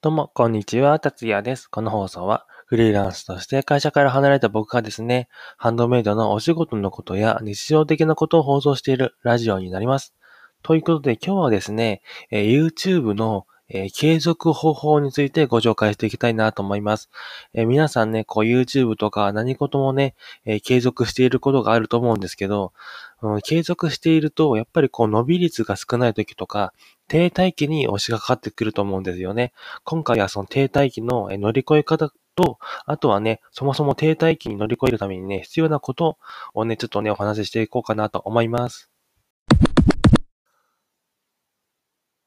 どうも、こんにちは、達也です。この放送は、フリーランスとして会社から離れた僕がですね、ハンドメイドのお仕事のことや日常的なことを放送しているラジオになります。ということで、今日はですね、え YouTube の、えー継続方法についてご紹介していきたいなと思います。えー皆さんね、こう YouTube とか何事もね、えー継続していることがあると思うんですけど、うん継続していると、やっぱりこう伸び率が少ない時とか、停滞期に押しがかかってくると思うんですよね。今回はその停滞期の乗り越え方と、あとはね、そもそも停滞期に乗り越えるためにね、必要なことをね、ちょっとね、お話ししていこうかなと思います。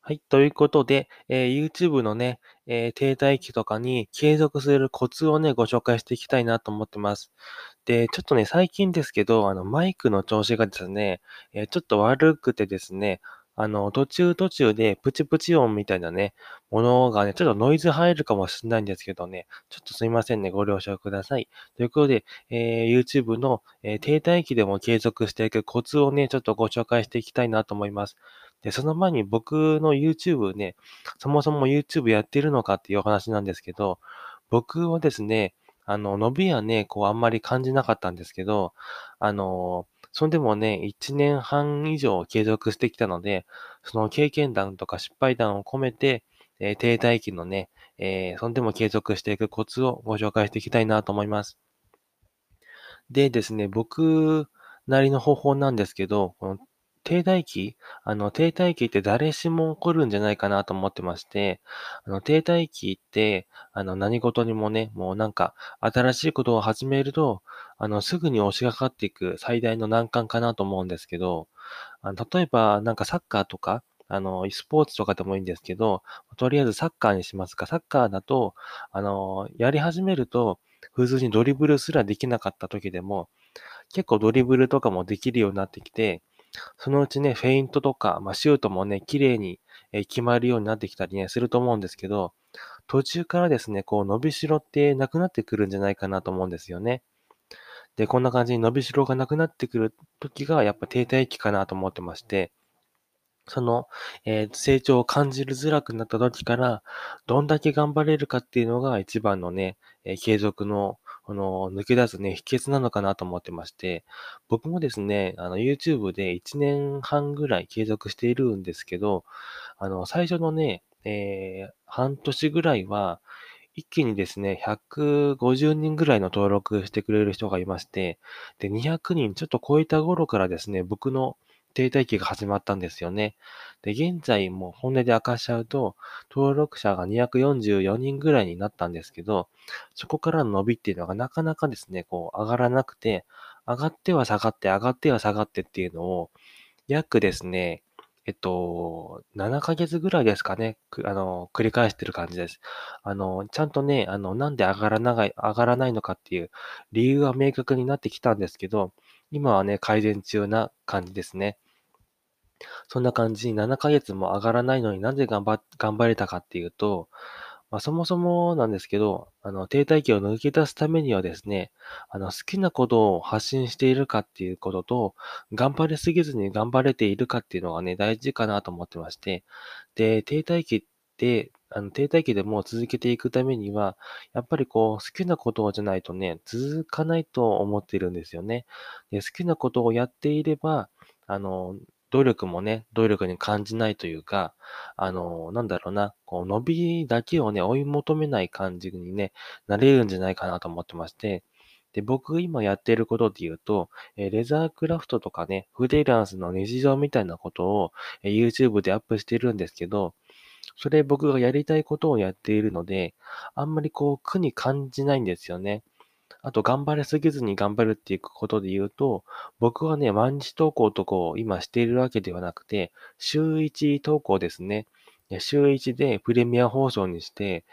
はい。ということで、えー YouTube のね、えー停滞期とかに継続するコツをね、ご紹介していきたいなと思ってます。で、ちょっとね、最近ですけど、あの、マイクの調子がですね、えーちょっと悪くてですね、あの、途中途中でプチプチ音みたいなね、ものがね、ちょっとノイズ入るかもしれないんですけどね、ちょっとすいませんね、ご了承ください。ということで、えー YouTube の、えー停滞期でも継続していくコツをね、ちょっとご紹介していきたいなと思います。で、その前に僕の YouTube ね、そもそも YouTube やってるのかっていうお話なんですけど、僕はですね、あの、伸びはね、こうあんまり感じなかったんですけど、あの、それでもね、1年半以上継続してきたので、その経験談とか失敗談を込めて、えー停滞期のね、えーそんでも継続していくコツをご紹介していきたいなと思います。でですね、僕なりの方法なんですけど、この停滞期？あの、停滞期って誰しも起こるんじゃないかなと思ってまして、あの、停滞期って、あの、何事にもね、もうなんか、新しいことを始めると、あの、すぐに押しがかっていく最大の難関かなと思うんですけど、あの、例えば、なんかサッカーとか、あの、スポーツとかでもいいんですけど、とりあえずサッカーにしますか。サッカーだと、あの、やり始めると、普通にドリブルすらできなかった時でも、結構ドリブルとかもできるようになってきて、そのうちね、フェイントとか、まあ、シュートもね、綺麗に決まるようになってきたりね、すると思うんですけど、途中からですね、こう、伸びしろってなくなってくるんじゃないかなと思うんですよね。で、こんな感じに伸びしろがなくなってくる時が、やっぱ停滞期かなと思ってまして、その、えー成長を感じるづらくなった時から、どんだけ頑張れるかっていうのが一番のね、え継続の、この、抜け出すね、秘訣なのかなと思ってまして、僕もですね、あの、YouTube で1年半ぐらい継続しているんですけど、あの、最初のね、えー半年ぐらいは、一気にですね、150人ぐらいの登録してくれる人がいまして、で、200人ちょっと超えた頃からですね、僕の停滞期が始まったんですよね。で、現在も本音で明かしちゃうと、登録者が244人ぐらいになったんですけど、そこからの伸びっていうのがなかなかですね、こう上がらなくて、上がっては下がって、上がっては下がってっていうのを、約ですね、えっと、7ヶ月ぐらいですかね、あの、繰り返してる感じです。あの、ちゃんとね、あの、なんで上がらない上がらないのかっていう理由は明確になってきたんですけど、今はね、改善中な感じですね。そんな感じに7ヶ月も上がらないのになぜ頑張頑張れたかっていうと、まあ、そもそもなんですけど、あの、停滞期を抜け出すためにはですね、あの、好きなことを発信しているかっていうことと、頑張りすぎずに頑張れているかっていうのがね、大事かなと思ってまして、で、停滞期って、あの、停滞期でも続けていくためには、やっぱりこう、好きなことじゃないとね、続かないと思ってるんですよね。で、好きなことをやっていれば、あの、努力もね、努力に感じないというか、あの、なんだろうな、こう、伸びだけをね、追い求めない感じにね、なれるんじゃないかなと思ってまして、で、僕今やってることで言うと、えレザークラフトとかね、フリーランスの日常みたいなことを、え YouTube でアップしてるんですけど、それ僕がやりたいことをやっているので、あんまりこう苦に感じないんですよね。あと頑張りすぎずに頑張るっていうことで言うと、僕はね、毎日投稿とかを今しているわけではなくて、週1投稿ですね。週1でプレミア放送にして、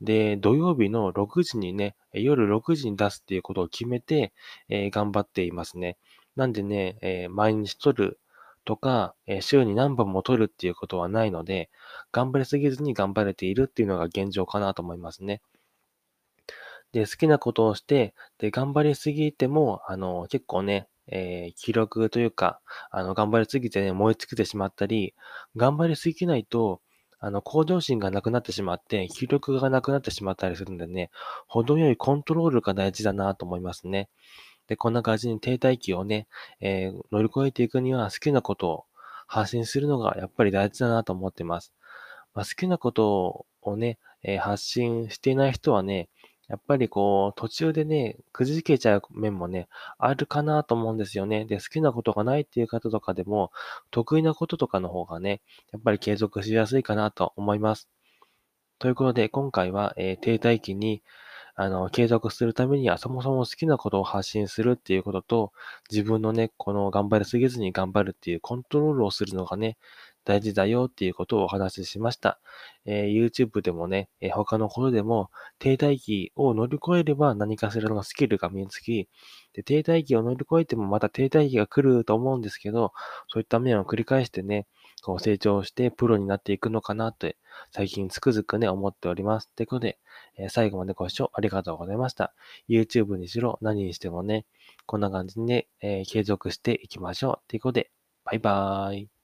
で、土曜日の6時にね、夜6時に出すっていうことを決めて、えー頑張っていますね。なんでね、えー毎日撮るとか、えー週に何本も撮るっていうことはないので、頑張りすぎずに頑張れているっていうのが現状かなと思いますね。で、好きなことをして、で、頑張りすぎても、あの、結構ね、えー記録というか、あの、頑張りすぎてね、燃え尽きてしまったり、頑張りすぎないと、あの、向上心がなくなってしまって、気力がなくなってしまったりするんでね、程よいコントロールが大事だなと思いますね。で、こんな感じに停滞期をね、えー、乗り越えていくには好きなことを発信するのがやっぱり大事だなと思ってます。まあ、好きなことをね、えー、発信していない人はね、やっぱりこう、途中でね、くじけちゃう面もね、あるかなと思うんですよね。で、好きなことがないっていう方とかでも、得意なこととかの方がね、やっぱり継続しやすいかなと思います。ということで、今回は、えー、停滞期に、あの、継続するためには、そもそも好きなことを発信するっていうことと、自分のね、この頑張りすぎずに頑張るっていうコントロールをするのがね、大事だよっていうことをお話ししました。えー、YouTube でもね、えー、他のことでも、停滞期を乗り越えれば何かしらのスキルが身につき、で停滞期を乗り越えてもまた停滞期が来ると思うんですけど、そういった面を繰り返してね、こう成長してプロになっていくのかなって、最近つくづくね、思っております。ということで、えー、最後までご視聴ありがとうございました。YouTube にしろ、何にしてもね、こんな感じで、ね、えー、継続していきましょう。ということで、バイバーイ。